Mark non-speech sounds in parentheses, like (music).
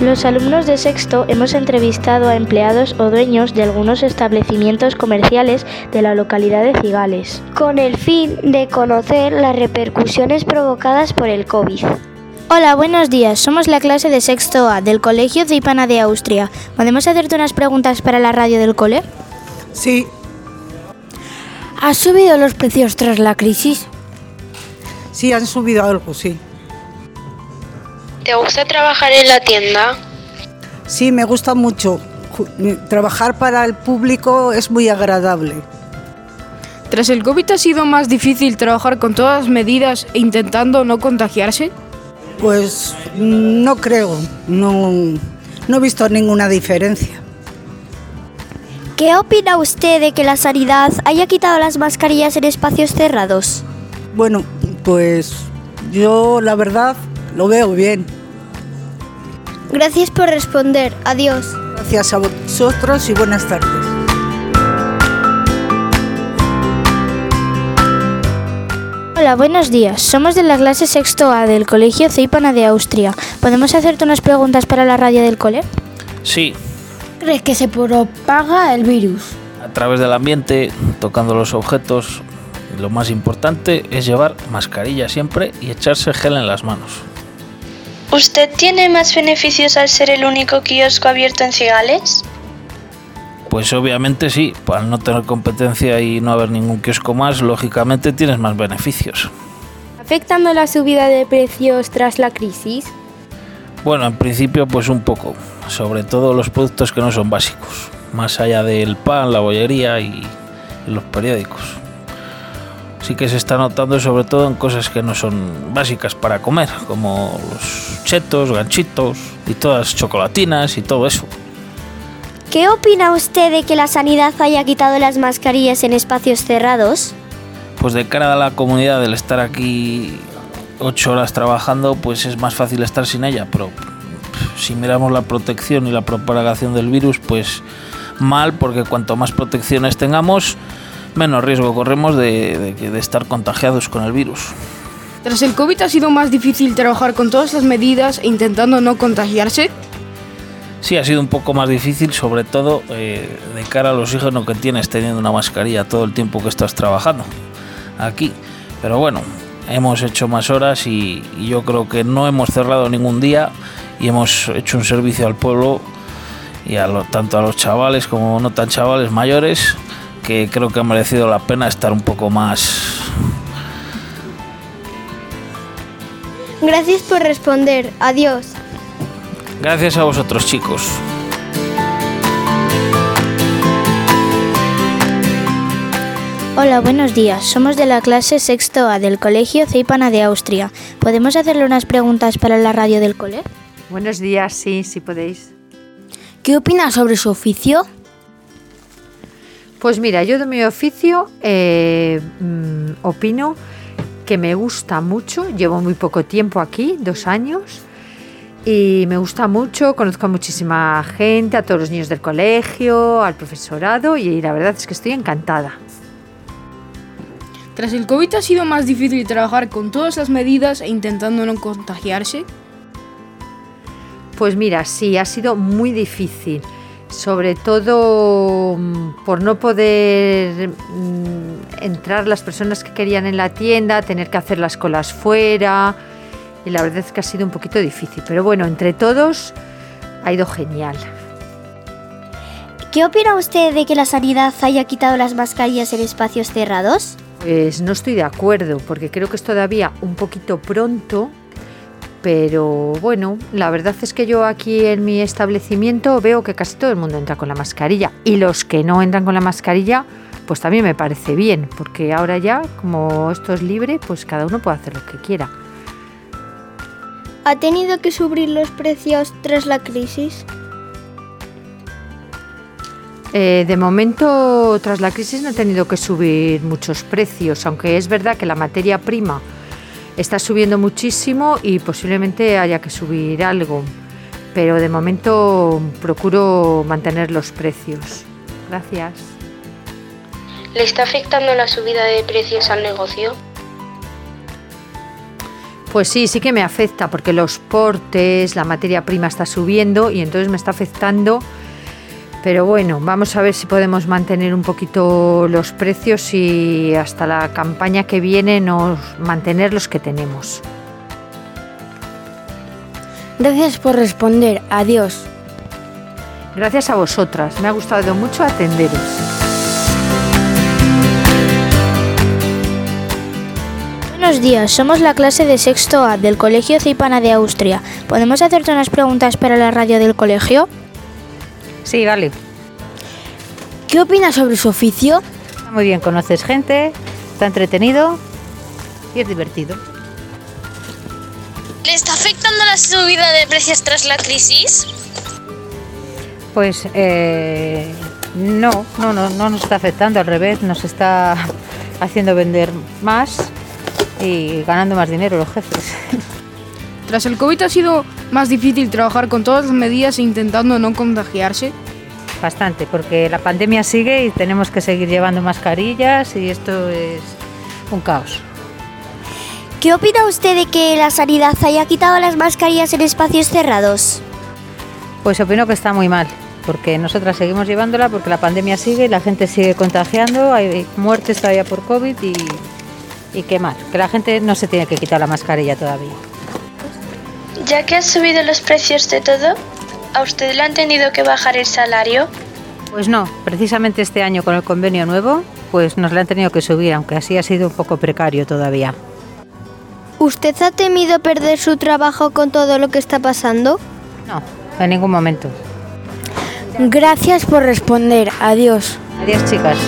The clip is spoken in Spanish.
Los alumnos de sexto hemos entrevistado a empleados o dueños de algunos establecimientos comerciales de la localidad de Cigales, con el fin de conocer las repercusiones provocadas por el COVID. Hola, buenos días. Somos la clase de sexto A del Colegio Ceipana de Austria. ¿Podemos hacerte unas preguntas para la radio del cole? Sí, ¿Ha subido los precios tras la crisis? sí han subido algo, sí. ¿Te gusta trabajar en la tienda? Sí, me gusta mucho. Ju- Trabajar para el público es muy agradable. Tras el COVID ha sido más difícil trabajar con todas las medidas e intentando no contagiarse. Pues mm, no creo, no, no he visto ninguna diferencia. ¿Qué opina usted de que la sanidad haya quitado las mascarillas en espacios cerrados? Bueno, pues yo la verdad lo veo bien. Gracias por responder. Adiós. Gracias a vosotros y buenas tardes. Hola, buenos días. Somos de la clase sexto A del Colegio Ceipana de Austria. ¿Podemos hacerte unas preguntas para la radio del cole? Sí, ¿Crees que se propaga el virus? a través del ambiente, tocando los objetos. Lo más importante es llevar mascarilla siempre y echarse gel en las manos. ¿Usted tiene más beneficios al ser el único kiosco abierto en Cigales? Pues obviamente sí, al no tener competencia y no haber ningún kiosco más, lógicamente tienes más beneficios. ¿Afectando la subida de precios tras la crisis? Bueno, en principio pues un poco, sobre todo los productos que no son básicos, más allá del pan, la bollería y, y los periódicos. Sí que se está notando sobre todo en cosas que no son básicas para comer, como los chetos, ganchitos y todas las chocolatinas y todo eso. ¿Qué opina usted de que la sanidad haya quitado las mascarillas en espacios cerrados? Pues de cara a la comunidad, el estar aquí ocho horas trabajando, pues es más fácil estar sin ella, pero si miramos la protección y la propagación del virus, pues mal, porque cuanto más protecciones tengamos, menos riesgo corremos de, de de estar contagiados con el virus. Tras el COVID ha sido más difícil trabajar con todas las medidas e intentando no contagiarse. Sí, ha sido un poco más difícil, sobre todo eh, de cara al oxígeno que tienes teniendo una mascarilla todo el tiempo que estás trabajando aquí. Pero bueno, hemos hecho más horas y, y yo creo que no hemos cerrado ningún día y hemos hecho un servicio al pueblo y a lo- tanto a los chavales como no tan chavales mayores que creo que ha merecido la pena estar un poco más Gracias por responder. Adiós. Gracias a vosotros chicos. Hola, buenos días. Somos de la clase sexto A del Colegio Ceipana de Austria. ¿Podemos hacerle unas preguntas para la radio del cole? Buenos días, sí, sí podéis. ¿Qué opinas sobre su oficio? Pues mira, yo de mi oficio eh, mm, opino que me gusta mucho. Llevo muy poco tiempo aquí, dos años, y me gusta mucho. Conozco a muchísima gente, a todos los niños del colegio, al profesorado, y la verdad es que estoy encantada. Tras el COVID ha sido más difícil trabajar con todas las medidas e intentando no contagiarse. Pues mira, sí, ha sido muy difícil, sobre todo mm, por no poder mm, entrar las personas que querían en la tienda, tener que hacer las colas fuera, y la verdad es que ha sido un poquito difícil, pero bueno, entre todos ha ido genial. ¿Qué opina usted de que la sanidad haya quitado las mascarillas en espacios cerrados? Pues no estoy de acuerdo, porque creo que es todavía un poquito pronto, pero bueno, la verdad es que yo aquí en mi establecimiento veo que casi todo el mundo entra con la mascarilla y los que no entran con la mascarilla, pues también me parece bien, porque ahora ya, como esto es libre, pues cada uno puede hacer lo que quiera. ¿Ha tenido que subir los precios tras la crisis? Eh, de momento, tras la crisis no he tenido que subir muchos precios, aunque es verdad que la materia prima está subiendo muchísimo y posiblemente haya que subir algo. Pero de momento procuro mantener los precios. Gracias. ¿Le está afectando la subida de precios al negocio? Pues sí, sí que me afecta porque los portes, la materia prima está subiendo y entonces me está afectando. Pero bueno, vamos a ver si podemos mantener un poquito los precios y hasta la campaña que viene nos mantener los que tenemos. Gracias por responder. Adiós. Gracias a vosotras. Me ha gustado mucho atenderos. Buenos días, somos la clase de sexto A del Colegio Cipana de Austria. ¿Podemos hacerte unas preguntas para la radio del colegio? Sí, vale. ¿Qué opinas sobre su oficio? Está muy bien, conoces gente, está entretenido y es divertido. ¿Le está afectando la subida de precios tras la crisis? Pues eh, no, no, no, no nos está afectando, al revés, nos está (laughs) haciendo vender más y ganando más dinero los jefes. (laughs) Tras el COVID ha sido más difícil trabajar con todas las medidas e intentando no contagiarse. Bastante, porque la pandemia sigue y tenemos que seguir llevando mascarillas y esto es un caos. ¿Qué opina usted de que la sanidad haya quitado las mascarillas en espacios cerrados? Pues opino que está muy mal, porque nosotras seguimos llevándola porque la pandemia sigue, la gente sigue contagiando, hay muertes todavía por COVID y, y qué mal, que la gente no se tiene que quitar la mascarilla todavía. Ya que han subido los precios de todo, ¿a usted le han tenido que bajar el salario? Pues no, precisamente este año con el convenio nuevo, pues nos lo han tenido que subir, aunque así ha sido un poco precario todavía. ¿Usted ha temido perder su trabajo con todo lo que está pasando? No, en ningún momento. Gracias por responder. Adiós. Adiós, chicas.